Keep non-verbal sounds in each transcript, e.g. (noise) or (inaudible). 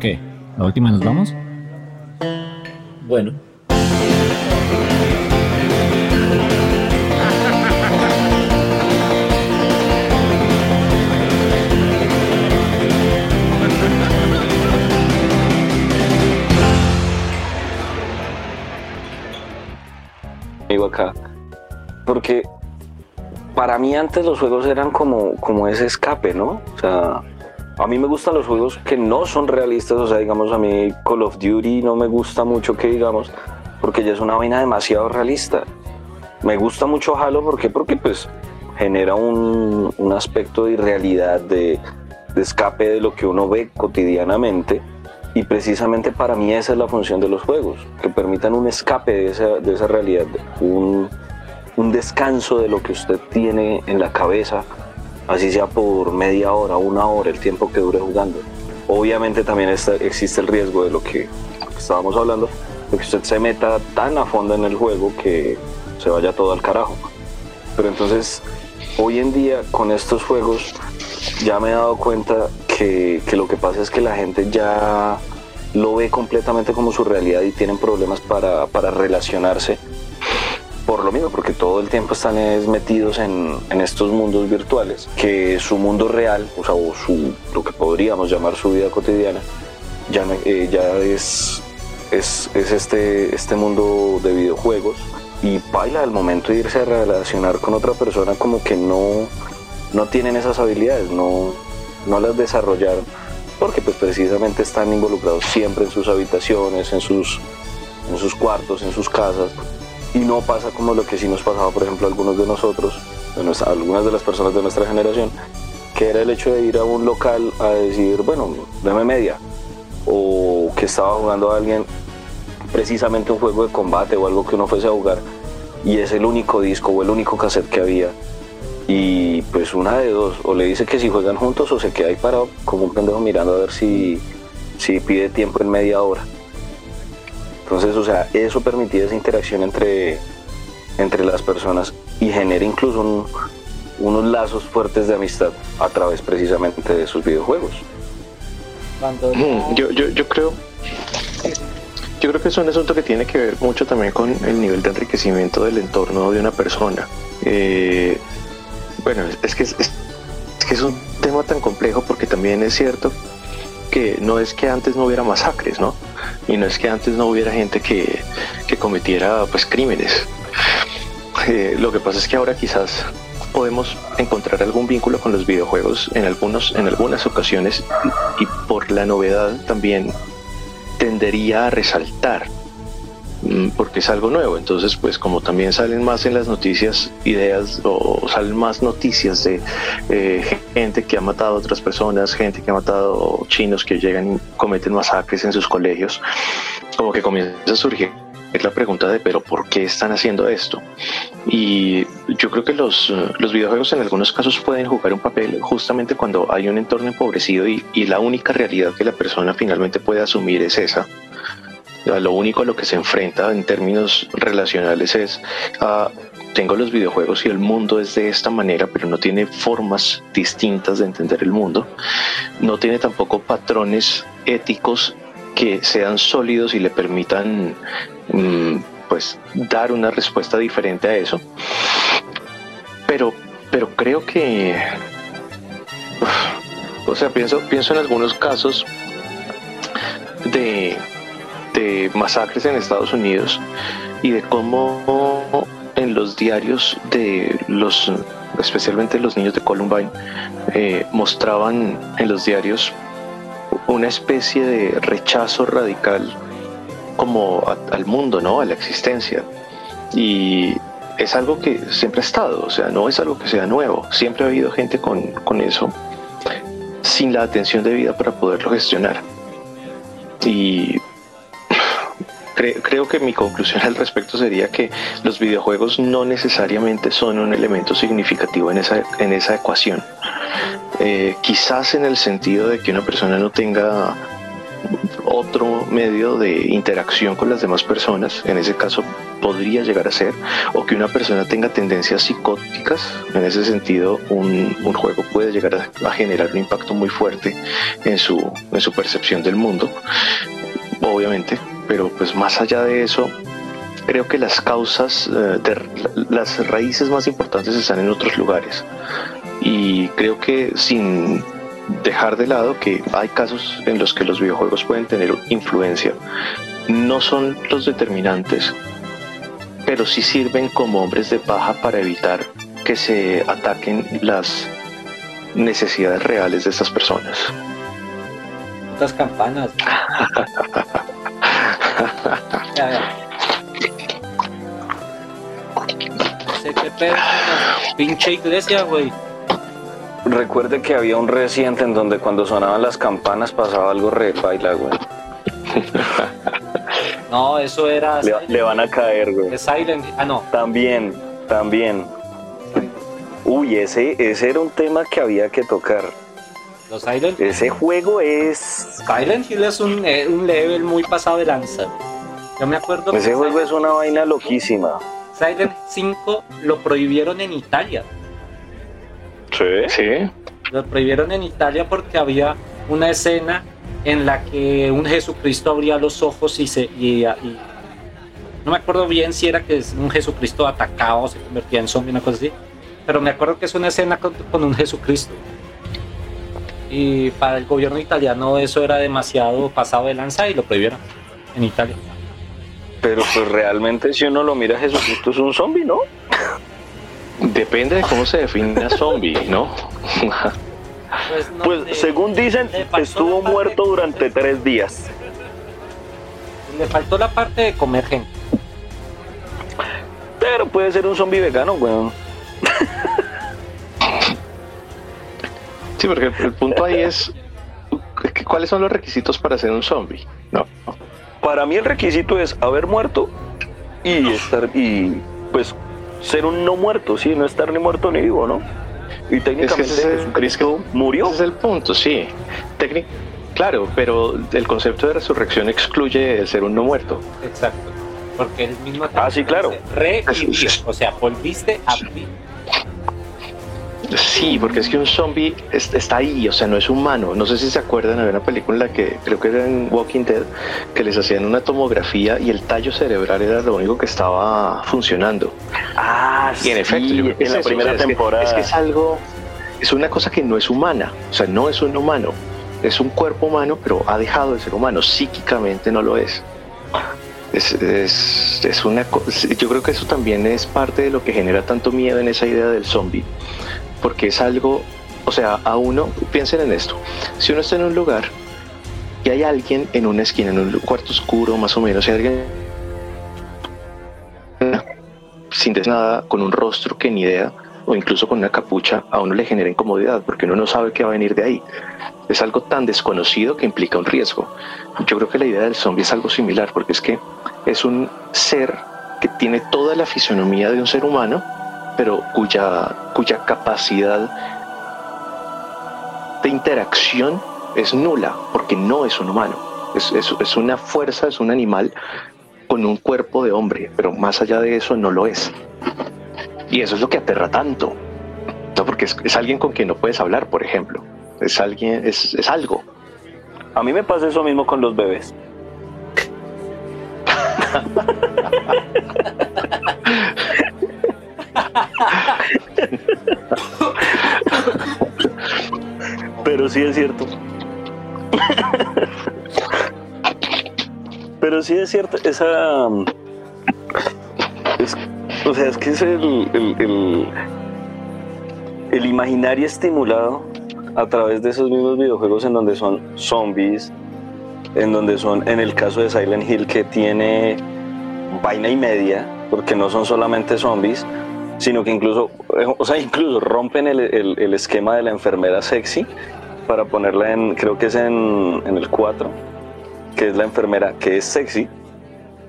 ¿Qué? ¿La última nos vamos? Bueno. Digo acá, porque para mí antes los juegos eran como, como ese escape, ¿no? O sea, a mí me gustan los juegos que no son realistas, o sea, digamos, a mí Call of Duty no me gusta mucho que digamos, porque ya es una vaina demasiado realista. Me gusta mucho Halo, ¿por qué? Porque pues genera un, un aspecto de irrealidad, de, escape de lo que uno ve cotidianamente. Y precisamente para mí esa es la función de los juegos, que permitan un escape de esa, de esa realidad, un, un descanso de lo que usted tiene en la cabeza, así sea por media hora, una hora, el tiempo que dure jugando. Obviamente también existe el riesgo de lo que estábamos hablando, de que usted se meta tan a fondo en el juego que se vaya todo al carajo. Pero entonces, hoy en día con estos juegos ya me he dado cuenta que, lo que pasa es que la gente ya lo ve completamente como su realidad y tienen problemas para relacionarse por lo mismo, porque todo el tiempo están es metidos en, en, estos mundos virtuales, que su mundo real, o sea, o su, lo que podríamos llamar su vida cotidiana, ya, eh, ya es, es, es este, este mundo de videojuegos. Y baila al momento de irse a relacionar con otra persona como que no, no tienen esas habilidades, no, no las desarrollaron, porque pues precisamente están involucrados siempre en sus habitaciones, en sus, en sus cuartos, en sus casas, y no pasa como lo que sí nos pasaba, por ejemplo, algunos de nosotros, de nuestra- algunas de las personas de nuestra generación, que era el hecho de ir a un local a decir, bueno, dame media, o que estaba jugando a alguien precisamente un juego de combate o algo que uno fuese a jugar, y es el único disco o el único cassette que había. Y pues una de dos, o le dice que si juegan juntos o se queda ahí parado como un pendejo mirando a ver si, si pide tiempo en media hora. Entonces, o sea, eso permitía esa interacción entre, entre las personas y genera incluso un- unos lazos fuertes de amistad a través precisamente de esos videojuegos. Yo, yo, yo creo. Yo creo que es un asunto que tiene que ver mucho también con el nivel de enriquecimiento del entorno de una persona. Eh, bueno, es que es, es- es que es un tema tan complejo porque también es cierto que no es que antes no hubiera masacres, ¿no? Y no es que antes no hubiera gente que, que cometiera pues crímenes. Eh, lo que pasa es que ahora quizás podemos encontrar algún vínculo con los videojuegos en algunos en algunas ocasiones y por la novedad también tendería a resaltar porque es algo nuevo entonces pues como también salen más en las noticias ideas o salen más noticias de eh, gente que ha matado a otras personas gente que ha matado chinos que llegan y cometen masacres en sus colegios como que comienza a surgir la pregunta de pero ¿por qué están haciendo esto? Y yo creo que los, los videojuegos en algunos casos pueden jugar un papel justamente cuando hay un entorno empobrecido y, y la única realidad que la persona finalmente puede asumir es esa. Lo único a lo que se enfrenta en términos relacionales es ah, tengo los videojuegos y el mundo es de esta manera, pero no tiene formas distintas de entender el mundo. No tiene tampoco patrones éticos que sean sólidos y le permitan mm, pues dar una respuesta diferente a eso. Pero, pero creo que, o sea, pienso, pienso en algunos casos de, de masacres en Estados Unidos y de cómo en los diarios de los, especialmente los niños de Columbine, eh, mostraban en los diarios una especie de rechazo radical como al mundo, ¿no? A la existencia. Y es algo que siempre ha estado, o sea, no es algo que sea nuevo. Siempre ha habido gente con, con eso sin la atención debida para poderlo gestionar. Y cre- creo que mi conclusión al respecto sería que los videojuegos no necesariamente son un elemento significativo en esa, en esa ecuación. Eh, quizás en el sentido de que una persona no tenga otro medio de interacción con las demás personas, en ese caso podría llegar a ser, o que una persona tenga tendencias psicóticas, en ese sentido un, juego puede llegar a, generar un impacto muy fuerte en su, en su percepción del mundo, obviamente, pero pues más allá de eso, creo que las causas, eh, las raíces más importantes están en otros lugares. Y creo que sin dejar de lado que hay casos en los que los videojuegos pueden tener influencia. No son los determinantes, pero sí sirven como hombres de paja para evitar que se ataquen las necesidades reales de estas personas. Estas campanas. (laughs) sé qué pedo, pinche iglesia, güey. Recuerde que había un reciente en donde cuando sonaban las campanas pasaba algo re baila, güey. (laughs) no, eso era. Le, van a caer, güey. Silent. Ah, no. También, también. Uy, ese, ese era un tema que había que tocar. Los Silent Ese juego es. Silent Hill es un, eh, un level muy pasado de lanza. Yo me acuerdo. Ese juego es una vaina loquísima. Silent 5 lo prohibieron en Italia. Sí. Lo prohibieron en Italia porque había una escena en la que un Jesucristo abría los ojos y se. Y, no me acuerdo bien si era que un Jesucristo atacaba o se convertía en zombie, una cosa así. Pero me acuerdo que es una escena con, un Jesucristo. Y para el gobierno italiano eso era demasiado pasado de lanza y lo prohibieron en Italia. Pero pues realmente si uno lo mira, Jesucristo es un zombie, ¿no? Depende de cómo se define zombie, ¿no? Pues, pues según dicen, estuvo muerto durante tres días. Le faltó la parte de comer gente. Pero puede ser un zombie vegano, weón. Sí, porque el, punto ahí es cuáles son los requisitos para ser un zombie, ¿no? Para mí el requisito es haber muerto y estar y pues ser un no muerto, sí, no estar ni muerto ni vivo, ¿no? Y técnicamente es murió. Ese es el punto, sí. claro, pero el concepto de resurrección excluye el ser un no muerto. Exacto. Porque el mismo Ah, sí, claro. Revivió, o sea, volviste a vivir. Sí, porque es que un zombie está ahí, o sea, no es humano. No sé si se acuerdan, había una película en la que creo que era en Walking Dead, que les hacían una tomografía y el tallo cerebral era lo único que estaba funcionando. Ah, y en efecto, yo creo que en la primera temporada. es que es algo, es una cosa que no es humana, o sea, no es un humano. Es un cuerpo humano, pero ha dejado de ser humano. Psíquicamente no lo es. Es, es, es, una yo creo que eso también es parte de lo que genera tanto miedo en esa idea del zombie porque es algo, o sea, a uno, piensen en esto, si uno está en un lugar y hay alguien en una esquina, en un cuarto oscuro más o menos, y alguien sin nada, con un rostro que ni idea, o incluso con una capucha, a uno le genera incomodidad porque uno no sabe qué va a venir de ahí. Es algo tan desconocido que implica un riesgo. Yo creo que la idea del zombie es algo similar porque es que es un ser que tiene toda la fisonomía de un ser humano, pero cuya, cuya capacidad de interacción es nula, porque no es un humano. Es, es, una fuerza, es un animal con un cuerpo de hombre, pero más allá de eso no lo es. Y eso es lo que aterra tanto. ¿no? Porque es, alguien con quien no puedes hablar, por ejemplo. Es alguien, es, es algo. A mí me pasa eso mismo con los bebés. (laughs) Pero sí es cierto. Pero sí es cierto, esa. o sea, es que es el, el, el, imaginario estimulado a través de esos mismos videojuegos en donde son zombies, en donde son, en el caso de Silent Hill, que tiene vaina y media, porque no son solamente zombies, sino que incluso, eh, o sea, (laughs) incluso rompen el, el, esquema de la enfermera sexy para ponerla en, creo que es en, en el 4, que es la enfermera que es sexy,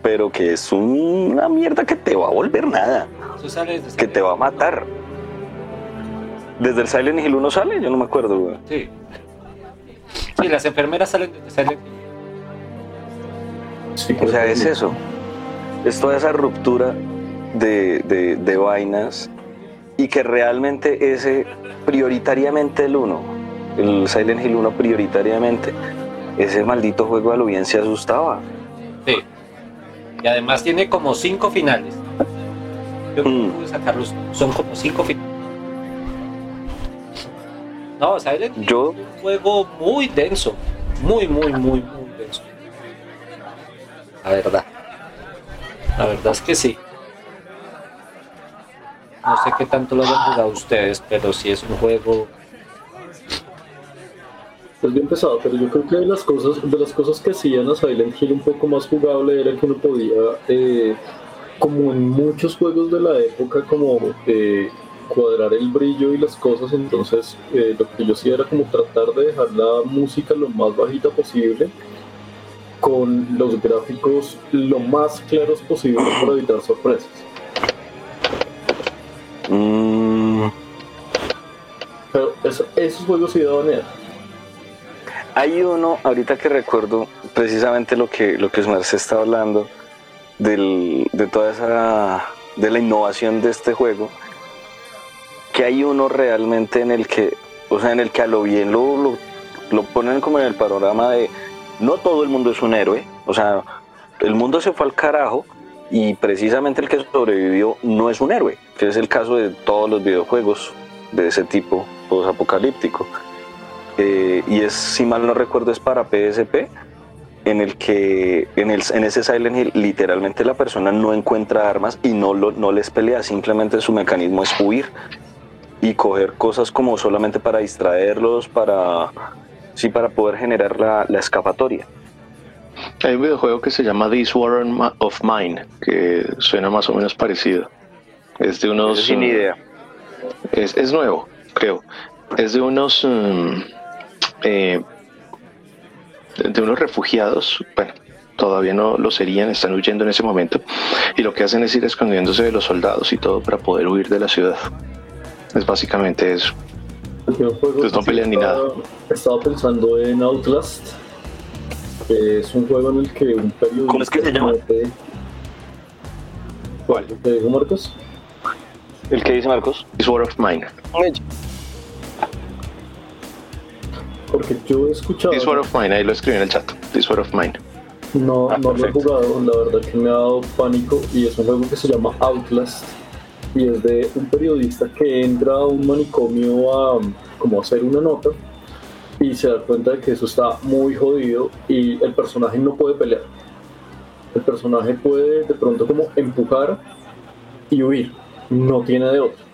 pero que es una mierda que te va a volver nada, que te va a matar. Desde el Silent Hill 1 sale, yo no me acuerdo, Sí. Sí, las enfermeras salen desde Silent Hill. O sea, es eso. Es toda esa ruptura de, de, de vainas y que realmente ese, prioritariamente el uno, el Silent Hill 1 prioritariamente, ese maldito juego a lo bien se asustaba. Sí. Y además tiene como cinco finales. Yo Mm. pude sacarlos, son como cinco finales. No, Silent Hill Yo- es un juego muy denso. Muy, muy, muy, muy denso. La verdad. La verdad es que sí. No sé qué tanto lo hayan jugado ustedes, pero sí es un juego. Es bien pesado, pero yo creo que de las cosas, de las cosas que hacían a Silent Hill un poco más jugable era que uno podía, eh, como en muchos juegos de la época, como eh, cuadrar el brillo y las cosas. Entonces, eh, lo que yo hacía era como tratar de dejar la música lo más bajita posible, con los gráficos lo más claros posible para evitar sorpresas. Mm, Pero eso- esos juegos sí daban. Hay uno, ahorita que recuerdo precisamente lo que, lo que Sumar se está hablando, del, de toda esa, de la innovación de este juego, que hay uno realmente en el que, o sea, en el que a lo bien lo, lo, lo ponen como en el panorama de, no todo el mundo es un héroe, o sea, el mundo se fue al carajo y precisamente el que sobrevivió no es un héroe, que es el caso de todos los videojuegos de ese tipo post-apocalíptico. Eh, y es, si mal no recuerdo, es para PSP, en el que en, el, en ese Silent Hill literalmente la persona no encuentra armas y no, lo, no les pelea, simplemente su mecanismo es huir y coger cosas como solamente para distraerlos, para, sí, para poder generar la, la escapatoria. Hay un videojuego que se llama This War of Mine, que suena más o menos parecido. Es de unos. Sin uh, idea. Es, es nuevo, creo. Es de unos. um, eh, de unos refugiados. Bueno, todavía no lo serían, están huyendo en ese momento. Y lo que hacen es ir escondiéndose de los soldados y todo para poder huir de la ciudad. Es básicamente eso. Pues no pelean ni estaba- nada. Estaba pensando en Outlast, es un juego en el que un periodista. ¿Cómo es que se llama? mete- ¿Cuál? ¿Te dijo Marcos? ¿El que dice Marcos? This War of Mine. Porque yo he escuchado. This War of Mine, ahí lo escribí en el chat. This War of Mine. No, Ah, no lo he jugado, la verdad que me ha dado pánico y es un juego que se llama Outlast y es de un periodista que entra a un manicomio a como a hacer una nota y se da cuenta de que eso está muy jodido y el personaje no puede pelear. El personaje puede de pronto como empujar y huir, no tiene de otro.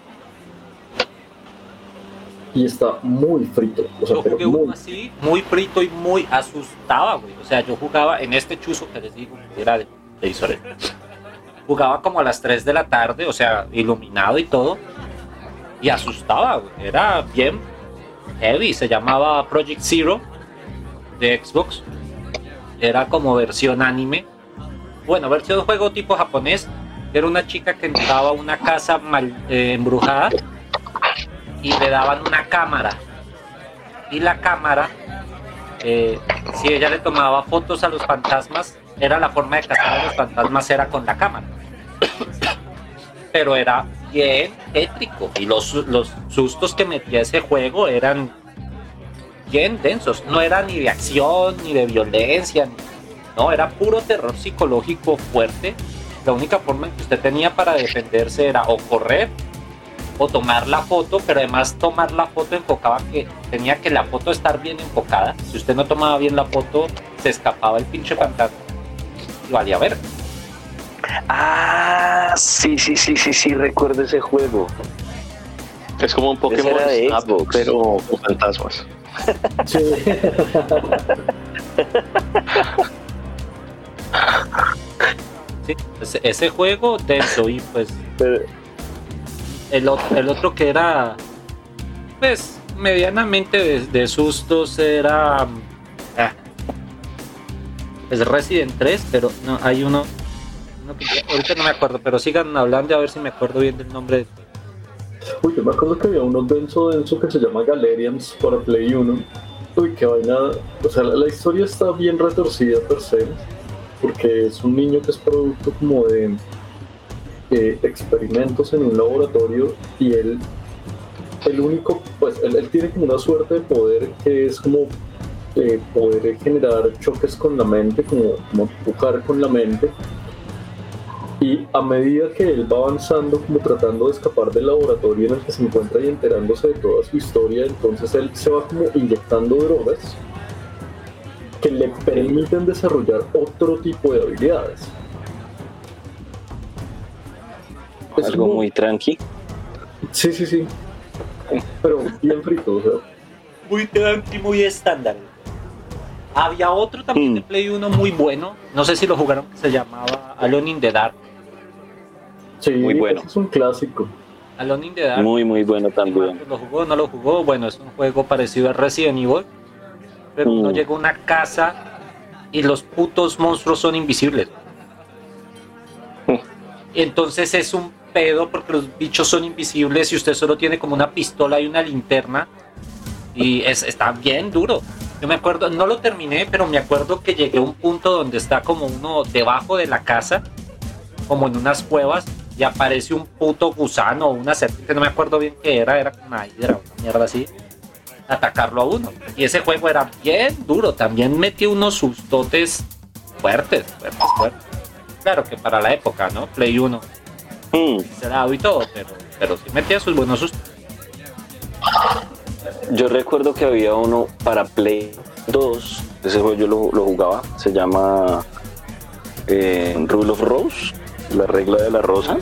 Y está muy frito, o sea, Yo pero jugué uno muy así, muy frito y muy asustaba, güey. O sea, yo jugaba en este chuzo que les digo, era de televisores. Jugaba como a las 3 de la tarde, o sea, iluminado y todo. Y asustaba, güey. Era bien heavy. Se llamaba Project Zero de Xbox. Era como versión anime. Bueno, versión juego tipo japonés. Era una chica que entraba a una casa mal, eh, embrujada y le daban una cámara y la cámara, eh, si ella le tomaba fotos a los fantasmas, era la forma de cazar a los fantasmas, era con la cámara. (coughs) Pero era bien tétrico y los, los sustos que metía ese juego eran bien densos. No era ni de acción, ni de violencia, ni- no, era puro terror psicológico fuerte. La única forma en que usted tenía para defenderse era o correr o tomar la foto, pero además tomar la foto enfocaba que tenía que la foto estar bien enfocada. Si usted no tomaba bien la foto, se escapaba el pinche fantasma y valía ver. Ah, sí, sí, sí, sí, sí, recuerdo ese juego. Es como un Pokémon era de Snap, Xbox. pero con fantasmas. Sí. Sí, ese, ese juego denso y pues Pero- el, el otro que era pues medianamente de, de sustos era ah, pues Resident 3, pero no, hay uno, ahorita no me acuerdo, pero sigan hablando a ver si me acuerdo bien del nombre. Uy, yo me acuerdo que había uno denso denso que se llama Galerians para Play 1. Uy, qué vaina. O sea, la, historia está bien retorcida per se. porque es un niño que es producto como de eh, experimentos en un laboratorio y él, el único, pues él, él tiene como una suerte de poder que es como eh, poder generar choques con la mente, como, como empujar con la mente. Y a medida que él va avanzando, como tratando de escapar del laboratorio en el que se encuentra y enterándose de toda su historia, entonces él se va como inyectando drogas que le permiten desarrollar otro tipo de habilidades. Es Algo como- muy tranqui. Sí, sí, sí. Pero bien frito, o sea. Muy tranqui, muy estándar. Había otro también de Mm. Play 1 muy bueno, no sé si lo jugaron, que se llamaba Alone in the Dark. Sí, Muy bueno. es un clásico. Alone in the Dark. Muy, muy bueno también. ¿Lo jugó no lo jugó? Bueno, es un juego parecido a Resident Evil. Pero uno Mm. llega a una casa y los putos monstruos son invisibles. Mm. (laughs) Entonces es un pedo porque los bichos son invisibles y usted solo tiene como una pistola y una linterna. Y es, está bien duro. Yo me acuerdo, no lo terminé, pero me acuerdo que llegué a un punto donde está como uno debajo de la casa, como en unas cuevas, y aparece un puto gusano o una serpiente, no me acuerdo bien qué era, era como una hidra, una mierda así, atacarlo a uno. Y ese juego era bien duro, también metió unos sustotes fuertes, fuertes, fuertes. Claro que para la época, ¿no? Play 1, Mm, cerrado y todo, pero, pero sí metía sus buenos sustos. Yo recuerdo que había uno para Play 2. Ese juego yo lo, lo jugaba. Se llama eh, Rule of Rose, la regla de la rosa.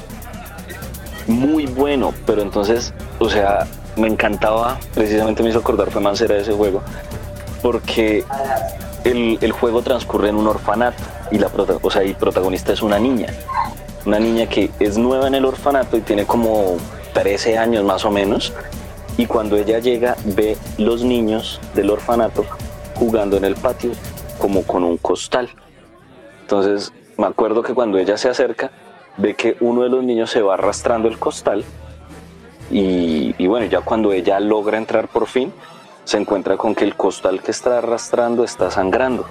Muy bueno, pero entonces, o sea, me encantaba. Precisamente me hizo acordar, fue Mancera de ese juego. Porque el, el juego transcurre en un orfanato y la prota- o sea, y protagonista es una niña. Una niña que es nueva en el orfanato y tiene como 13 años más o menos. Y cuando ella llega, ve los niños del orfanato jugando en el patio como con un costal. Entonces, me acuerdo que cuando ella se acerca, ve que uno de los niños se va arrastrando el costal. Y, bueno, ya cuando ella logra entrar por fin, se encuentra con que el costal que está arrastrando está sangrando.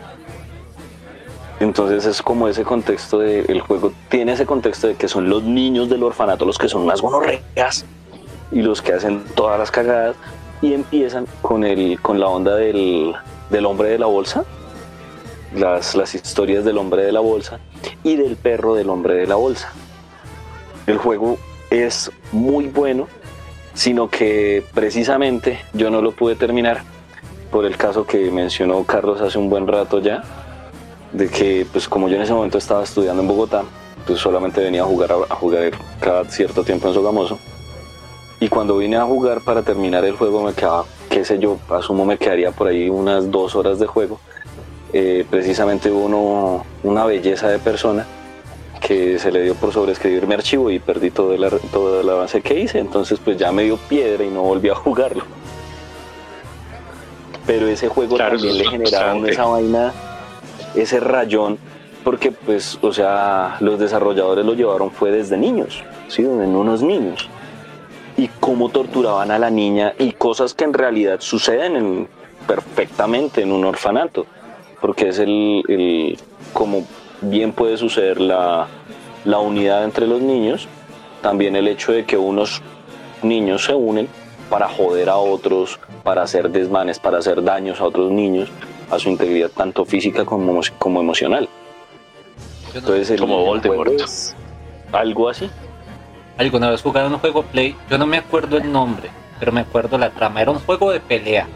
Entonces es como ese contexto de el juego tiene ese contexto de que son los niños del orfanato los que son unas gonorreas y los que hacen todas las cagadas y empiezan con el con la onda del, del hombre de la bolsa las, las historias del hombre de la bolsa y del perro del hombre de la bolsa el juego es muy bueno sino que precisamente yo no lo pude terminar por el caso que mencionó Carlos hace un buen rato ya de que pues como yo en ese momento estaba estudiando en Bogotá pues solamente venía a jugar a, jugar cada cierto tiempo en Sogamoso y cuando vine a jugar para terminar el juego me quedaba, qué sé yo, asumo me quedaría por ahí unas dos horas de juego. Eh, precisamente uno, una belleza de persona que se le dio por sobreescribir mi archivo y perdí todo el, todo el avance que hice. Entonces pues ya me dio piedra y no volví a (laughs) jugarlo. Pero ese juego Claro, también le frustrante. esa vaina, ese rayón, porque pues, o sea, los desarrolladores lo llevaron fue desde niños, ¿sí? En unos niños y cómo torturaban a la niña y cosas que en realidad suceden en- perfectamente en un orfanato, porque es el, el- como bien puede suceder la, la unidad entre los niños, también el hecho de que unos niños se unen para joder a otros, para hacer desmanes, para hacer daños a otros niños, a su integridad tanto física como, como emocional. Entonces, el- Como Voldemort. es algo así. alguna vez jugaron un juego Play, yo no me acuerdo el nombre, pero me acuerdo la trama. Era un juego de pelea,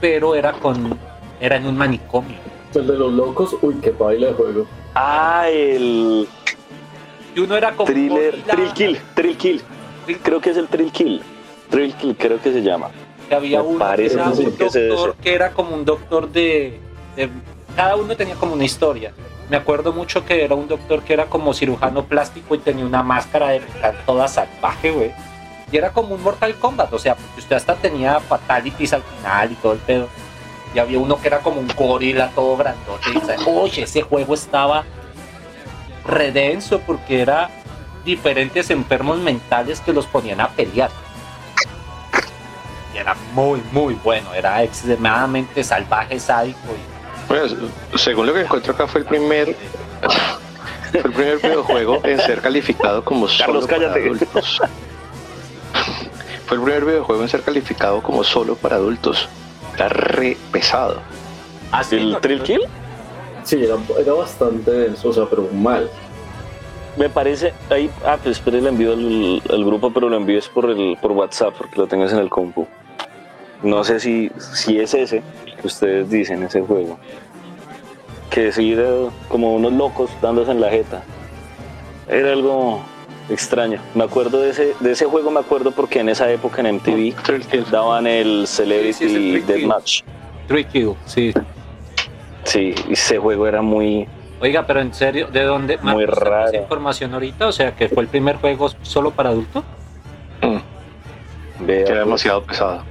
pero era con, era en un manicomio. El de los locos, uy, qué baila de juego. Ah, el Y uno era como thriller, Thrill Kill, Thrill Kill. Creo que es el Thrill Kill. Thrill Kill, creo que se llama. que había me uno parece que era que un que doctor que era como un doctor de, de- cada uno tenía como una historia. Me acuerdo mucho que era un doctor que era como cirujano plástico y tenía una máscara de metal toda salvaje, güey. Y era como un Mortal Kombat, o sea, porque usted hasta tenía fatalities al final y todo el pedo. Y había uno que era como un gorila todo grandote. Y dice, oye, ese juego estaba redenso porque era diferentes enfermos mentales que los ponían a pelear. Y era muy, muy bueno. Era extremadamente salvaje, sádico Bueno, según lo que encuentro acá fue el primer fue el primer videojuego en ser calificado como Carlos, solo para cállate. adultos. Fue el primer videojuego en ser calificado como solo para adultos. Está re pesado. Así ¿El Trill Kill? Sí, era, era bastante denso, o sea, pero mal. Me parece, ahí, ah, pues espere, le envío el, el grupo, pero lo envío es por el por WhatsApp, porque lo tengas en el compu. No sé si, si es ese que ustedes dicen, ese juego. Que sí era como unos locos dándose en la jeta. Era algo extraño. Me acuerdo de ese, de ese juego, me acuerdo porque en esa época en MTV daban el Sí, sí, Celebrity. Deathmatch. Kill, sí. Sí, y ese juego era muy, Oiga, pero en serio, ¿de dónde? Muy Marcos, ¿tenemos raro. información ahorita? O sea, que fue el primer juego solo para adultos. Mm, era demasiado pesado.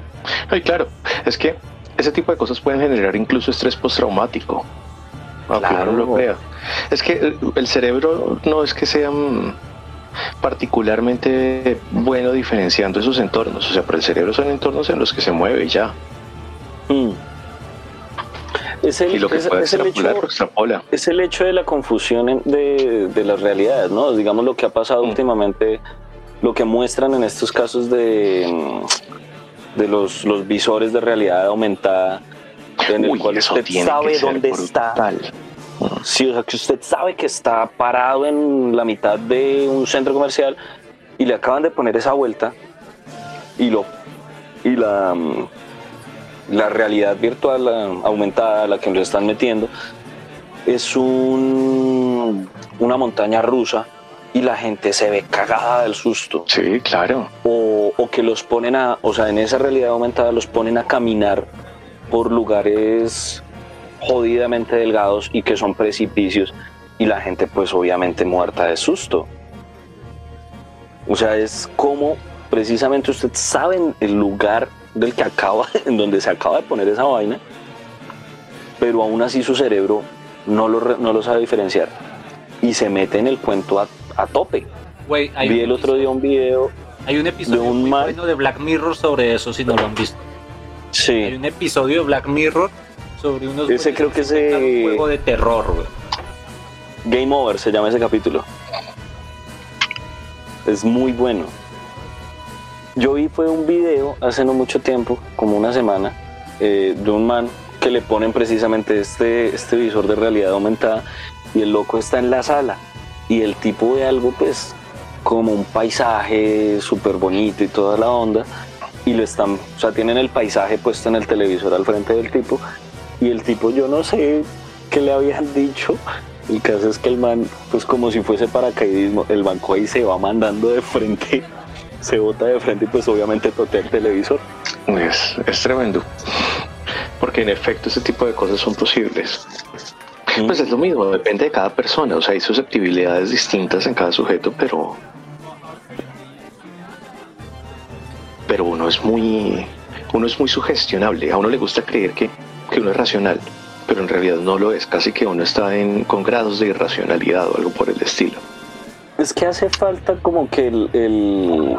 Ay, claro, es que ese tipo de cosas pueden generar incluso estrés postraumático. Aunque Claro. no lo crea. Es que el, el cerebro no es que sea mm, particularmente bueno diferenciando esos entornos. O sea, para el cerebro son entornos en los que se mueve y ya. Mm. Es el, Y lo que es- puede es el hecho, extrapola. es el hecho de la confusión en- de, de las realidades, ¿no? Digamos lo que ha pasado Mm. últimamente, lo que muestran en estos casos de, mm, de los, los visores de realidad aumentada, en el Uy, cual usted sabe dónde está. Sí, o sea, que usted sabe que está parado en la mitad de un centro comercial y le acaban de poner esa vuelta y lo y la mm, la realidad virtual la aumentada a la que nos están metiendo es un una montaña rusa y la gente se ve cagada del susto Sí, claro. o, o que los ponen a, o sea, en esa realidad aumentada los ponen a caminar por lugares jodidamente delgados y que son precipicios y la gente pues obviamente muerta de susto. O sea, es como precisamente usted sabe el lugar del que acaba, (laughs) en donde se acaba de poner esa vaina, pero aún así su cerebro no lo, no lo sabe diferenciar y se mete en el cuento a, a tope. Hay, Vi el otro día un video, hay un episodio de un muy bueno de Black Mirror sobre eso, si no lo han visto. Hay sí, un episodio de Black Mirror sobre unos Ese creo que ese- un juego de terror, güey. Game Over se llama ese capítulo. Es muy bueno. Yo vi fue un video hace no mucho tiempo, como una semana, eh, de un man que le ponen precisamente este, este visor de realidad aumentada y el loco está en la sala y el tipo ve algo pues como un paisaje súper bonito y toda la onda y lo están, o sea, tienen el paisaje puesto en el televisor al frente del tipo y el tipo yo no sé qué le habían dicho el caso es que el man, pues como si fuese paracaidismo, el banco ahí se va mandando de frente, (laughs) se bota de frente y pues obviamente totea el televisor. Es, es tremendo. Porque en efecto ese tipo de cosas son posibles. Pues es lo mismo, depende de cada persona, o sea, hay susceptibilidades distintas en cada sujeto, pero. Pero uno es muy. Uno es muy sugestionable. A uno le gusta creer que, que uno es racional, pero en realidad no lo es. Casi que uno está en, con grados de irracionalidad o algo por el estilo. Es que hace falta como que el, el,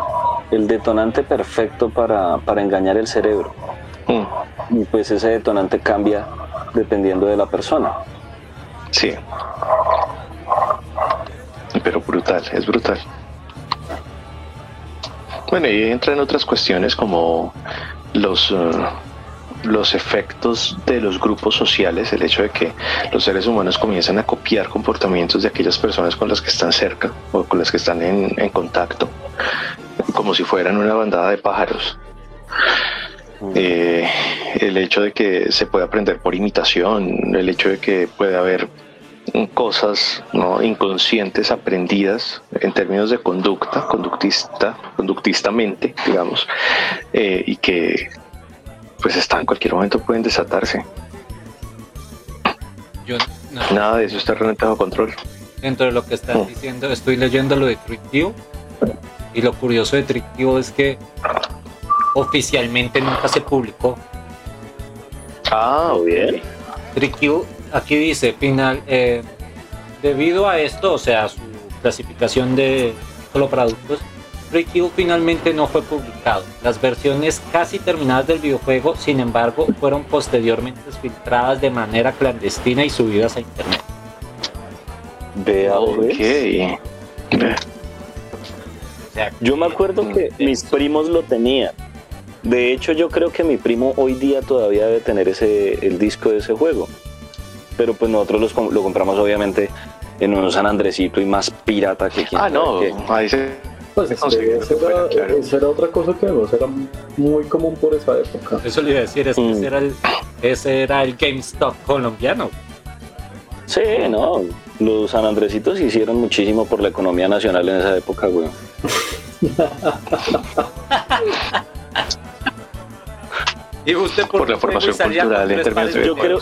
el detonante perfecto para, para engañar el cerebro. Mm, Y pues ese detonante cambia dependiendo de la persona. sí. Pero brutal, es brutal. Bueno, y entran otras cuestiones como los, eh, los efectos de los grupos sociales, el hecho de que los seres humanos comienzan a copiar comportamientos de aquellas personas con las que están cerca o con las que están en, en contacto, como si fueran una bandada de pájaros. Eh, el hecho de que se puede aprender por imitación, el hecho de que puede haber cosas ¿no? inconscientes aprendidas en términos de conducta, conductista, conductistamente, digamos, eh, y que pues está en cualquier momento pueden desatarse. Yo no, Nada de eso está realmente bajo control. dentro de lo que estás Oh. diciendo, estoy leyendo lo de Trick View, y lo curioso de Trick View es que oficialmente nunca se publicó. Ah, bien. Trick View, aquí dice, final, eh, debido a esto, o sea, su clasificación de solo para Kill finalmente no fue publicado. Las versiones casi terminadas del videojuego, sin embargo, fueron posteriormente filtradas de manera clandestina y subidas a internet. Vea, pues. Ok. O sea, Yo me acuerdo que mis primos lo tenían. De hecho, yo creo que mi primo hoy día todavía debe tener ese, el disco de ese juego. Pero pues nosotros los lo compramos obviamente en un San Andresito y más pirata que quien Ah, no, qué. ahí se Pues Se es que consigue lo esa que fuera, era, claro. esa era otra cosa que además era muy común por esa época. eso le iba a decir, es que Mm. ese, era el, ese era el GameStop colombiano. Sí, no. Los San Andresitos hicieron muchísimo por la economía nacional en esa época, güey. ¿Y usted Por la formación cultural en términos de Yo creo,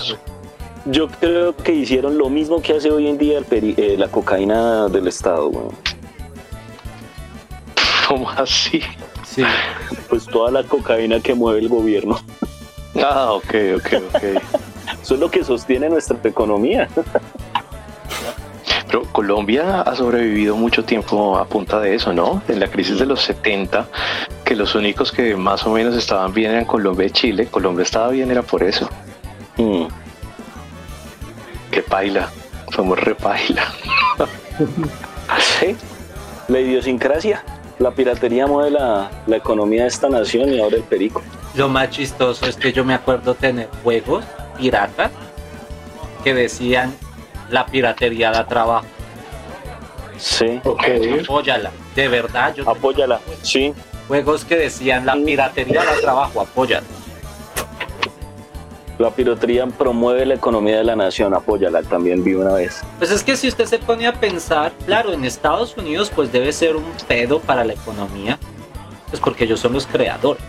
yo creo que hicieron lo mismo que hace hoy en día el peri- eh, la cocaína del Estado, güey. ¿Cómo así? Sí. Pues toda la cocaína que mueve el gobierno. Ah, ok, ok, ok. Eso es lo que sostiene nuestra economía. Pero Colombia ha sobrevivido mucho tiempo a punta de eso, ¿no? En la crisis de los 70, que los únicos que más o menos estaban bien eran Colombia y Chile. Colombia estaba bien, era por eso. Mm. Que paila. Somos repaila. (laughs) Sí, la idiosincrasia. La piratería mueve la, la economía de esta nación y ahora el perico. Lo más chistoso es que yo me acuerdo tener juegos piratas que decían la piratería da trabajo. Sí, Ok. Apóyala. De verdad, yo tengo apóyala. Sí, juegos que decían la piratería da trabajo, apóyala. La piratería promueve la economía de la nación. Apóyala, también vi una vez. Pues es que si usted se pone a pensar, claro, en Estados Unidos pues debe ser un pedo para la economía, pues porque ellos son los creadores.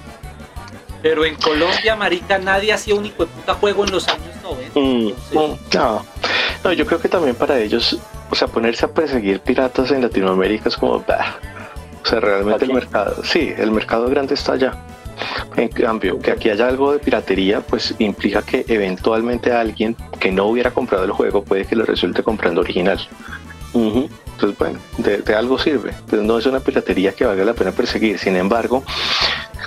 Pero en Colombia, marica, nadie hacía un hijo de puta juego en los años 90. Mm. Entonces, No, no, yo creo que también para ellos, o sea, ponerse a perseguir piratas en Latinoamérica es como, bah. O sea, realmente el mercado, sí, el mercado grande está allá. En cambio, que aquí haya algo de piratería, pues implica que eventualmente alguien que no hubiera comprado el juego puede que lo resulte comprando original. Entonces, bueno, de, de algo sirve, pero no es una piratería que valga la pena perseguir. Sin embargo,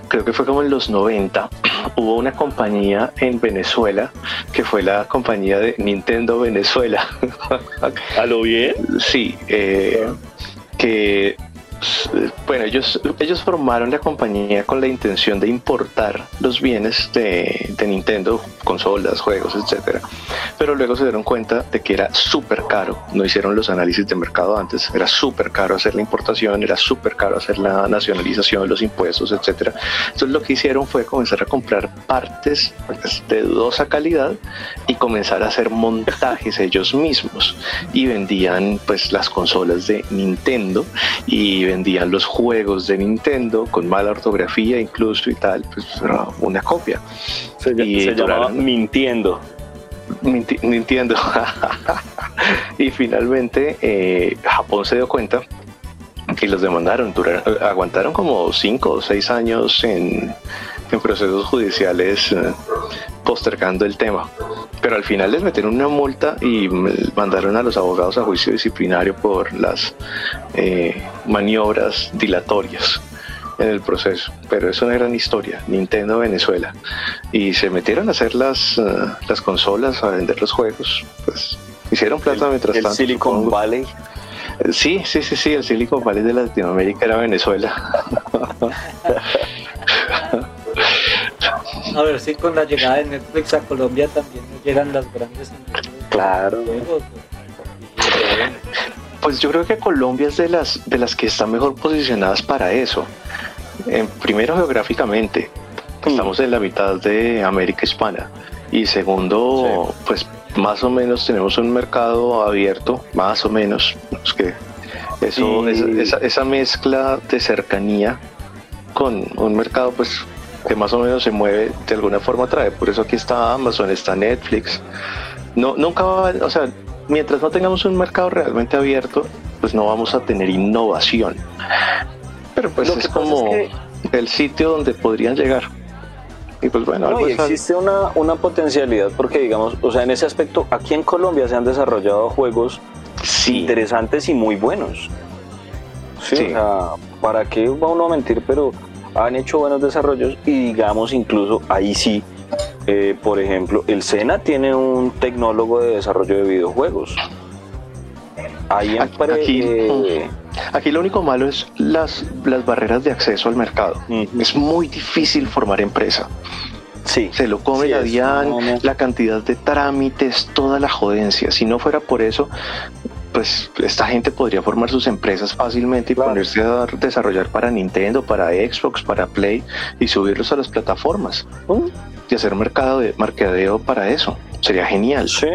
creo que fue como en los 90, (clears throat) hubo una compañía en Venezuela que fue la compañía de Nintendo Venezuela. (laughs) ¿A lo bien? sí, eh, que bueno, ellos, ellos formaron la compañía con la intención de importar los bienes de, de Nintendo, consolas, juegos, etcétera. Pero luego se dieron cuenta de que era súper caro. No hicieron los análisis de mercado antes. Era súper caro hacer la importación, era súper caro hacer la nacionalización, los impuestos, etcétera. Entonces lo que hicieron fue comenzar a comprar partes pues, de dudosa calidad y comenzar a hacer montajes ellos mismos y vendían pues las consolas de Nintendo y vendían los juegos de Nintendo con mala ortografía incluso y tal, pues era una copia. Se, Y se llamaba Mintiendo. Minti- Nintendo. (laughs) y finalmente eh, Japón se dio cuenta que los demandaron, duraron- aguantaron como cinco o seis años en, en procesos judiciales eh, postergando el tema. Pero al final les metieron una multa y mandaron a los abogados a juicio disciplinario por las eh, maniobras dilatorias en el proceso. Pero es una gran historia, Nintendo Venezuela. Y se metieron a hacer las, eh, las consolas, a vender los juegos. Pues hicieron plata mientras El tanto. Silicon supongo. Valley. Sí, sí, sí, sí, el Silicon Valley de Latinoamérica era Venezuela. (laughs) a ver si con la llegada de Netflix a Colombia también nos llegan las grandes Claro. juegos. Pues yo creo que Colombia es de las, de las que están mejor posicionadas para eso. En, primero geográficamente, Mm. estamos en la mitad de América Hispana. Y segundo, pues más o menos tenemos un mercado abierto, más o menos. Es que eso, esa- esa mezcla de cercanía con un mercado pues que más o menos se mueve de alguna forma trae. Por eso aquí está Amazon, está Netflix. No, nunca va, o sea, mientras no tengamos un mercado realmente abierto, pues no vamos a tener innovación. Pero pues es como es el sitio donde podrían llegar. Y pues bueno, No, y existe una, una potencialidad porque, digamos, o sea, en ese aspecto, aquí en Colombia se han desarrollado juegos sí, interesantes y muy buenos. Sí, Sí. o sea, ¿para qué va uno a mentir? Pero han hecho buenos desarrollos y digamos incluso ahí sí, eh, por ejemplo, el SENA tiene un tecnólogo de desarrollo de videojuegos. Ahí Aquí, eh, Aquí lo único malo es las, las barreras de acceso al mercado. Es muy difícil formar empresa. sí, Se lo come Sí, la DIAN, la cantidad de trámites, toda la jodencia. Si no fuera por eso, pues esta gente podría formar sus empresas fácilmente y Claro. ponerse a desarrollar para Nintendo, para Xbox, para Play y subirlos a las plataformas Mm, y hacer mercado de mercadeo para eso. Sería genial. sí.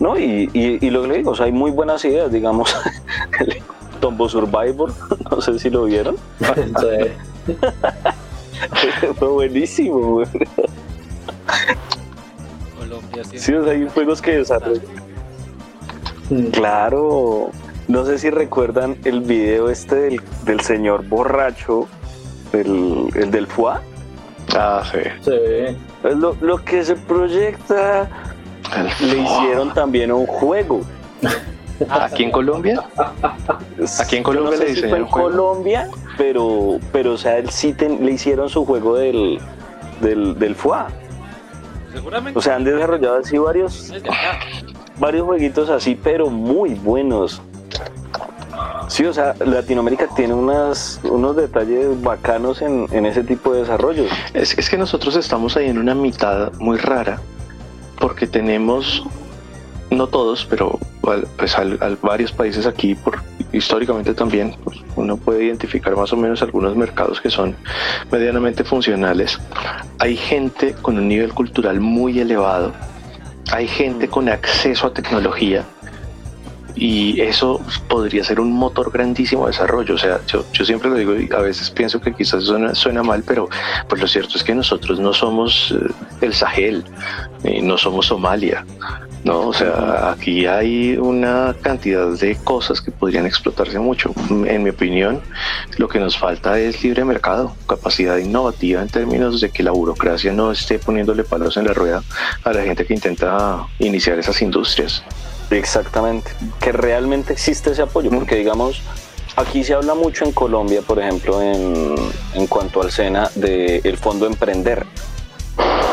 No, y, y, y lo que le digo, o sea, hay muy buenas ideas, digamos, (laughs) el Tombo Survivor, (laughs) no sé si lo vieron, (laughs) fue buenísimo, güey. Colombia sí. Sí, o sea, hay juegos que desarrollan. Claro, no sé si recuerdan el video este del, del señor borracho, el, el del FUA. Ah, sí. Sí. Lo, lo que se proyecta, El- le hicieron también un juego. Aquí en Colombia, Aquí en Colombia no sé le si fue diseñaron en juego. Colombia, pero, pero o sea, sí ten- le hicieron su juego del, del, del FUA. Seguramente. O sea, han desarrollado así varios. Varios jueguitos así, pero muy buenos. Sí, o sea, Latinoamérica tiene unas, unos detalles bacanos en, en ese tipo de desarrollos. es, es que nosotros estamos ahí en una mitad muy rara, porque tenemos, no todos, pero pues al- al- varios países aquí, por, históricamente también, pues, uno puede identificar más o menos algunos mercados que son medianamente funcionales. Hay gente con un nivel cultural muy elevado, hay gente con acceso a tecnología. Y eso podría ser un motor grandísimo de desarrollo. O sea, yo, yo siempre lo digo y a veces pienso que quizás suena, suena mal, pero pues lo cierto es que nosotros no somos eh, el Sahel, eh, no somos Somalia, ¿no? O sea, aquí hay una cantidad de cosas que podrían explotarse mucho. En mi opinión, lo que nos falta es libre mercado, capacidad innovativa en términos de que la burocracia no esté poniéndole palos en la rueda a la gente que intenta iniciar esas industrias. Exactamente. Que realmente existe ese apoyo, porque digamos, aquí se habla mucho en Colombia, por ejemplo, en, en cuanto al SENA, del Fondo Emprender.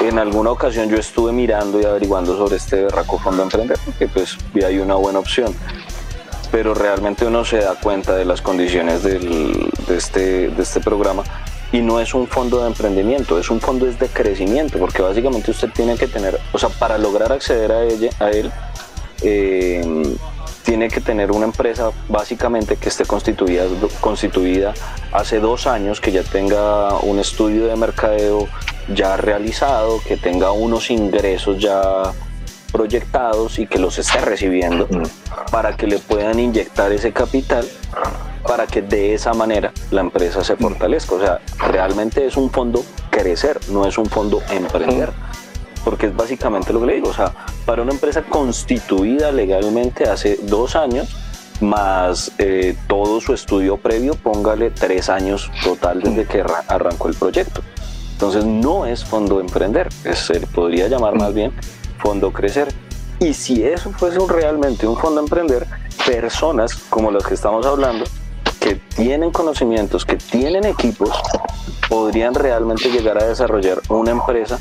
En alguna ocasión yo estuve mirando y averiguando sobre este berraco Fondo Emprender, porque pues vi ahí una buena opción. Pero realmente uno se da cuenta de las condiciones del- de, este, de este programa y no es un fondo de emprendimiento, es un fondo es de crecimiento, porque básicamente usted tiene que tener, o sea, para lograr acceder a, ella, a él, eh, tiene que tener una empresa básicamente que esté constituida, constituida hace dos años, que ya tenga un estudio de mercadeo ya realizado, que tenga unos ingresos ya proyectados y que los esté recibiendo para que le puedan inyectar ese capital para que de esa manera la empresa se fortalezca. O sea, realmente es un fondo crecer, no es un fondo emprender. Porque es básicamente lo que le digo. O sea, para una empresa constituida legalmente hace dos años, más eh, todo su estudio previo, póngale tres años total desde que arra- arrancó el proyecto. Entonces no es fondo emprender, se podría llamar más bien fondo crecer. Y si eso fuese realmente un fondo emprender, personas como las que estamos hablando, que tienen conocimientos, que tienen equipos, podrían realmente llegar a desarrollar una empresa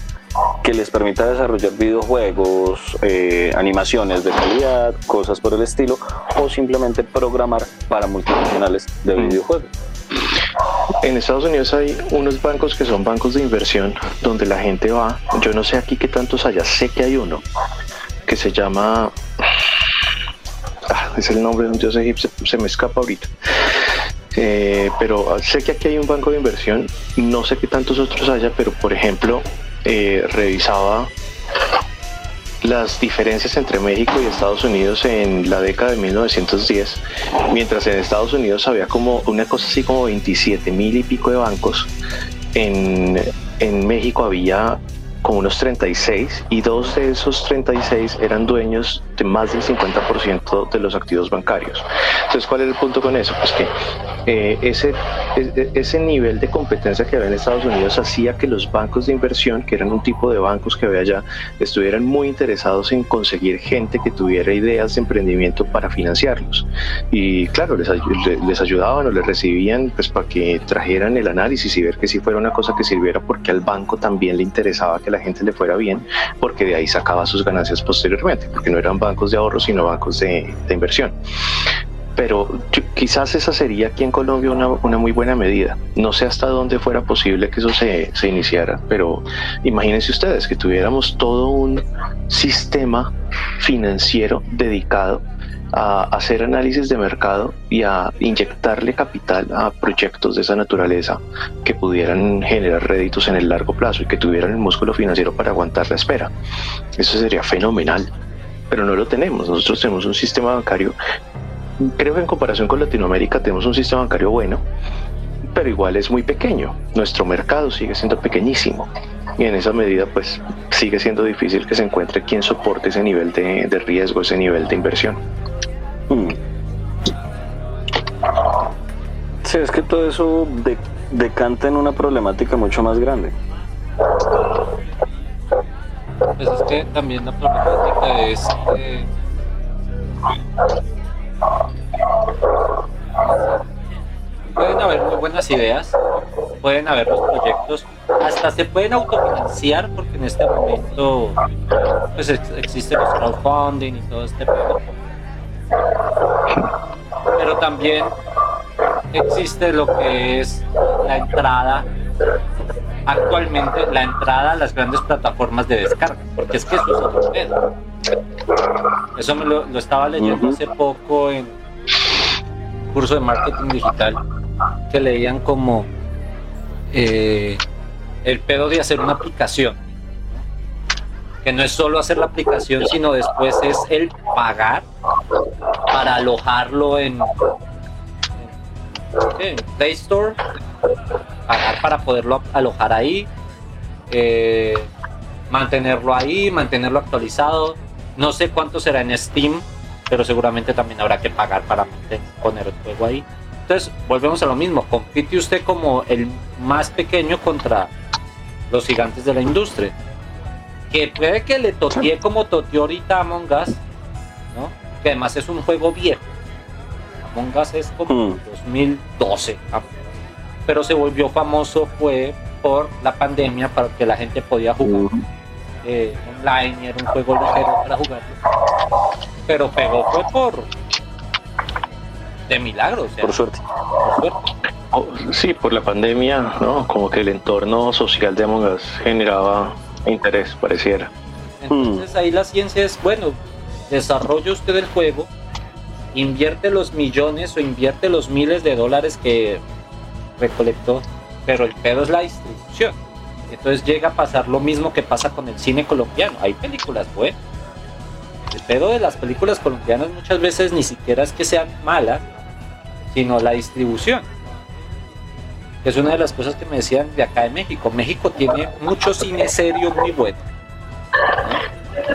que les permita desarrollar videojuegos, eh, animaciones de calidad, cosas por el estilo, o simplemente programar para multinacionales de Mm. videojuegos. En Estados Unidos hay unos bancos que son bancos de inversión donde la gente va, yo no sé aquí qué tantos haya, sé que hay uno que se llama, ah, es el nombre de un dios egipcio, se me escapa ahorita. Eh, pero sé que aquí hay un banco de inversión, no sé qué tantos otros haya, pero por ejemplo, eh, revisaba las diferencias entre México y Estados Unidos en la década de 1910, mientras en Estados Unidos había como una cosa así como 27 mil y pico de bancos, en, en México había como unos 36 y dos de esos 36 eran dueños de más del 50% de los activos bancarios. Entonces, ¿cuál es el punto con eso? Pues que eh, ese, e, ese nivel de competencia que había en Estados Unidos hacía que los bancos de inversión, que eran un tipo de bancos que había allá, estuvieran muy interesados en conseguir gente que tuviera ideas de emprendimiento para financiarlos. Y claro, les, les ayudaban o les recibían pues, para que trajeran el análisis y ver que si fuera una cosa que sirviera porque al banco también le interesaba que la gente le fuera bien, porque de ahí sacaba sus ganancias posteriormente, porque no eran bancos de ahorro, sino bancos de, de inversión pero quizás esa sería aquí en Colombia una, una, muy buena medida. No sé hasta dónde fuera posible que eso se, se, iniciara, pero imagínense ustedes que tuviéramos todo un sistema financiero dedicado a hacer análisis de mercado y a inyectarle capital a proyectos de esa naturaleza que pudieran generar réditos en el largo plazo y que tuvieran el músculo financiero para aguantar la espera. Eso sería fenomenal pero no lo tenemos. Nosotros tenemos un sistema bancario creo que en comparación con Latinoamérica tenemos un sistema bancario bueno, pero igual es muy pequeño. Nuestro mercado sigue siendo pequeñísimo y en esa medida pues sigue siendo difícil que se encuentre quien soporte ese nivel de, riesgo, ese nivel de inversión. Hmm. Sí, es que todo eso decanta en una problemática mucho más grande. Pues es que también la problemática es que Pueden haber muy buenas ideas, pueden haber los proyectos, hasta se pueden autofinanciar porque en este momento pues existe los crowdfunding y todo este pedo. Pero también existe lo que es la entrada actualmente la entrada a las grandes plataformas de descarga, porque es que eso es otro pedo. Eso me lo, estaba leyendo hace poco en curso de marketing digital, que leían como eh, el pedo de hacer una aplicación. Que no es solo hacer la aplicación, sino después es el pagar para alojarlo en, Play Store, pagar para poderlo alojar ahí, eh, mantenerlo ahí, mantenerlo actualizado, no sé cuánto será en Steam, pero seguramente también habrá que pagar para poner el juego ahí. Entonces, volvemos a lo mismo. Compite usted como el más pequeño contra los gigantes de la industria. Que puede que le totee como toteó ahorita Among Us, ¿no? Que además es un juego viejo. Among Us es como 2012. Hmm. Pero se volvió famoso fue por la pandemia para que la gente podía jugar. Eh, online, era un juego ligero para jugar. Pero pegó fue por de milagro, por suerte. Oh, sí, por la pandemia, ¿no? Como que el entorno social de Among Us generaba interés, pareciera. Entonces ahí la ciencia es, bueno, desarrolla usted el juego, invierte los millones o invierte los miles de dólares que recolectó, pero el pedo es la distribución entonces llega a pasar lo mismo que pasa con el cine colombiano. Hay películas buenas. El pedo de las películas colombianas muchas veces ni siquiera es que sean malas, sino la distribución. Es una de las cosas que me decían de acá de México. México tiene mucho cine serio muy bueno.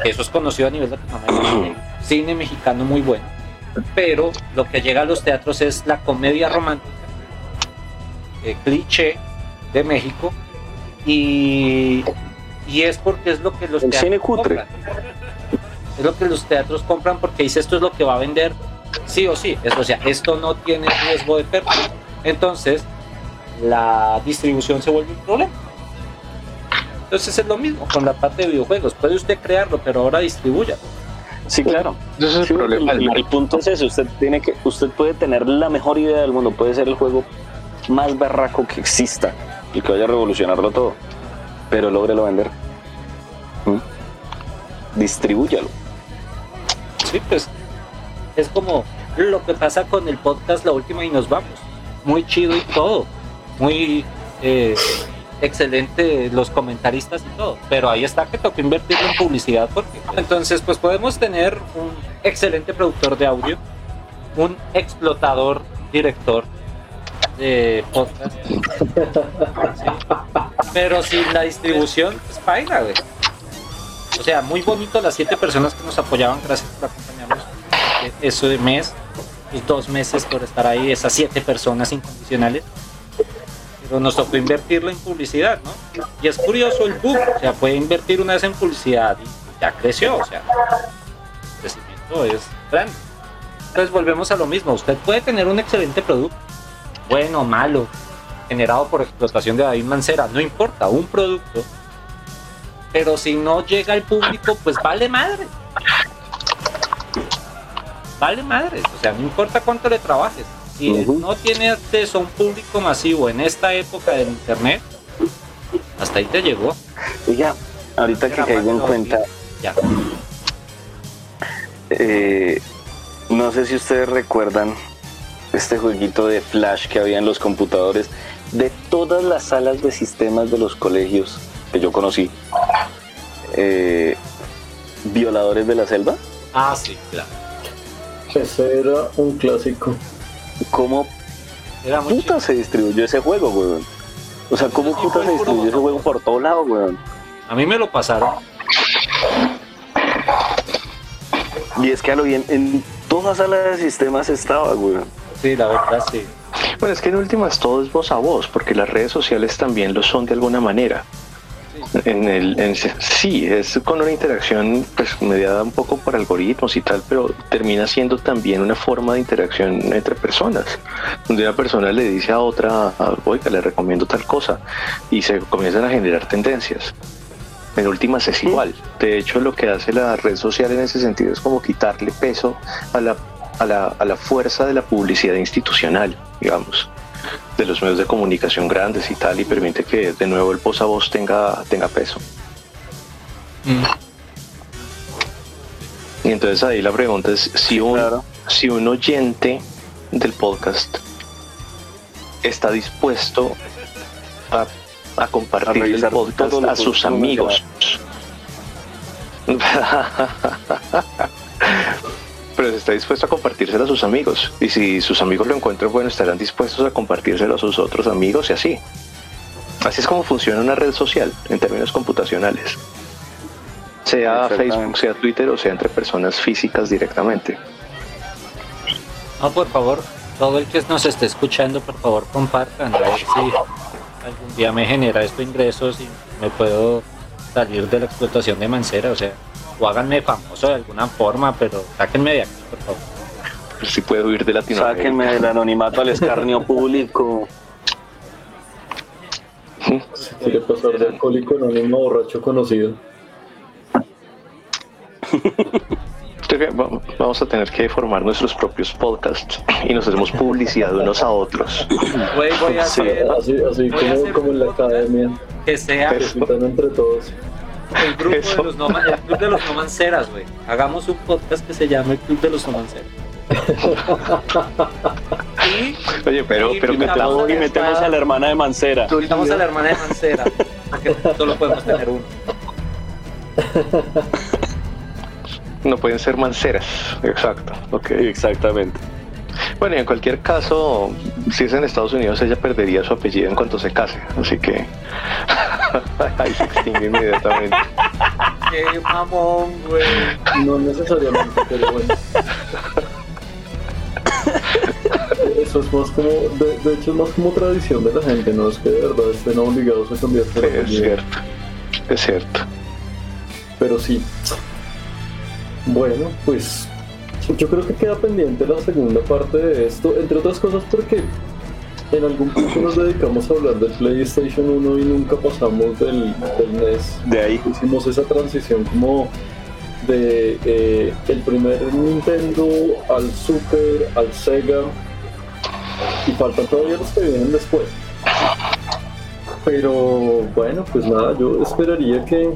Eso es conocido a nivel de (clears throat) cine mexicano muy bueno. Pero lo que llega a los teatros es la comedia romántica, el cliché de México, y, y es porque es lo que los teatros compran. Es lo que los teatros compran porque dice esto es lo que va a vender sí o sí. o sea, esto no tiene riesgo de pérdida. Entonces, la distribución se vuelve un problema. Entonces es lo mismo con la parte de videojuegos. Puede usted crearlo, pero ahora distribuya. Sí, claro. es el, problema. El, punto es eso. Usted tiene que, usted puede tener la mejor idea del mundo. Puede ser el juego más barraco que exista y que vaya a revolucionarlo todo, pero lógrelo vender. ¿Mm? Distribúyalo. Sí, pues es como lo que pasa con el podcast La Última y nos vamos. Muy chido y todo. Muy eh, excelente los comentaristas y todo. Pero ahí está que toca invertir en publicidad porque entonces pues podemos tener un excelente productor de audio, un explotador director de podcast. Pero sin la distribución, es paila, güey. O sea, muy bonito las siete personas que nos apoyaban, gracias por eso de mes. los dos meses por estar ahí, esas siete personas incondicionales. Pero nos tocó invertirlo en publicidad, ¿no? Y es curioso el boom, o sea, puede invertir una vez en publicidad y ya creció, o sea, el crecimiento es grande. Entonces volvemos a lo mismo, usted puede tener un excelente producto, bueno malo, generado por explotación de David Mancera, no importa, un producto, pero si no llega al público, pues vale madre. Vale madre, o sea, no importa cuánto le trabajes. Si no tiene acceso a un público masivo en esta época del internet, hasta ahí te llegó. Oiga, ahorita que caigo en cuenta, Ya. eh, no sé si ustedes recuerdan este jueguito de Flash que había en los computadores de todas las salas de sistemas de los colegios que yo conocí. eh, Violadores de la selva. Ah, sí, claro. Ese era un clásico. ¿Cómo Era puta se distribuyó ese juego, weón? O sea, ¿cómo puta se distribuyó ese juego por todo lado, weón? A mí me lo pasaron. Y es que a lo bien, en toda sala de sistemas estaba, weón. Sí, la verdad, sí. Bueno, es que en últimas todo es voz a voz, porque las redes sociales también lo son de alguna manera. En el, en- sí, es con una interacción pues mediada un poco por algoritmos y tal, pero termina siendo también una forma de interacción entre personas, donde una persona le dice a otra, "Ah, oiga, le recomiendo tal cosa, y se comienzan a generar tendencias. En últimas es igual. De hecho, lo que hace la red social en ese sentido es como quitarle peso a la, a la, a la fuerza de la publicidad institucional, digamos de los medios de comunicación grandes y tal y permite que de nuevo el voz a voz tenga, tenga peso. Y entonces ahí la pregunta es si un, claro. si un oyente del podcast está dispuesto a, a compartir el revisar podcast a sus amigos. (laughs) (laughs) Está dispuesto a compartírselo a sus amigos. Y si sus amigos lo encuentran bueno, estarán dispuestos a compartírselo a sus otros amigos y así. Así es como funciona una red social en términos computacionales. Sea. Facebook, sea Twitter o sea entre personas físicas directamente. No, por favor, todo el que nos esté escuchando, por favor, compartan. A ver si algún día me genera esto ingresos y me puedo salir de la explotación de Mancera. O sea, o háganme famoso de alguna forma, pero sáquenme de aquí, por favor. Si puedo huir de Latinoamérica. Sáquenme del anonimato al escarnio público. Si quiere pasar de alcohólico anónimo a borracho conocido. Vamos a tener que formar nuestros propios podcasts y nos hacemos publicidad unos a otros. Voy, voy a Sí, Así, así Voy a como, hacer como en la academia, que sea que entre todos. El grupo Eso. de los no, el club de los no manceras, güey. Hagamos un podcast que se llame el club de los no manceras. y (laughs) Oye, pero, Y pero metemos- metemos, y metemos a la hermana de Mancera. invitamos a la hermana de Mancera, porque solo podemos tener uno. (laughs) no pueden ser manceras. Exacto. Ok. Exactamente. Bueno, y en cualquier caso, si es en Estados Unidos, ella perdería su apellido en cuanto se case. Así que (laughs) ahí se extingue inmediatamente. Qué mamón, güey. No necesariamente, pero bueno. Eso es más como, de, de hecho es más como tradición de la gente, no es que de verdad estén obligados a cambiarse la Es cierto. Es cierto. Pero sí. Bueno, pues yo creo que queda pendiente la segunda parte de esto, entre otras cosas porque en algún punto nos dedicamos a hablar del PlayStation 1 y nunca pasamos del, del NES. De ahí. Hicimos esa transición como de eh, el primer Nintendo al Super, al Sega y faltan todavía los que vienen después. Pero bueno, pues nada, yo esperaría que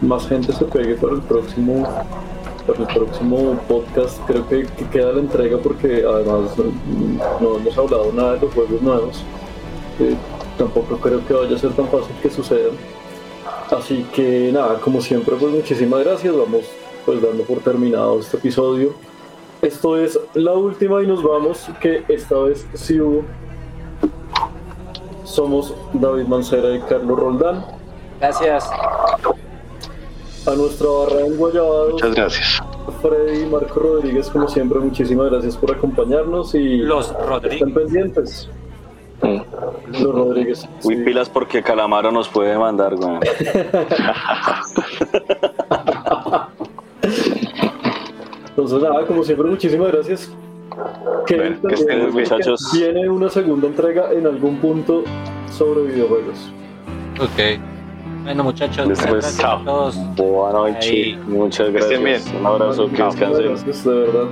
más gente se pegue para el próximo para el próximo podcast. Creo que, que queda la entrega porque además no hemos hablado nada de los juegos nuevos. Eh, tampoco creo que vaya a ser tan fácil que sucedan. Así que nada, como siempre, pues muchísimas gracias. Vamos pues dando por terminado este episodio. Esto es la última y nos vamos, que esta vez sí hubo. Somos David Mancera y Carlos Roldán. Gracias. A nuestra barra en Guayabados, Muchas gracias. Freddy y Marco Rodríguez, como siempre, muchísimas gracias por acompañarnos y Los estén Rodríguez. pendientes. Mm. Los Rodríguez. Uy, sí. pilas porque Calamaro nos puede mandar, güey. (laughs) Entonces, nada, como siempre, muchísimas gracias. Que Bueno, que también estén muy bien. Muchachos. Viene una segunda entrega en algún punto sobre videojuegos. Ok. Bueno, muchachos, muchas gracias a chao. todos. Buenas noches. Muchas Que estén gracias. bien. Un abrazo, que descansen. Gracias, de verdad.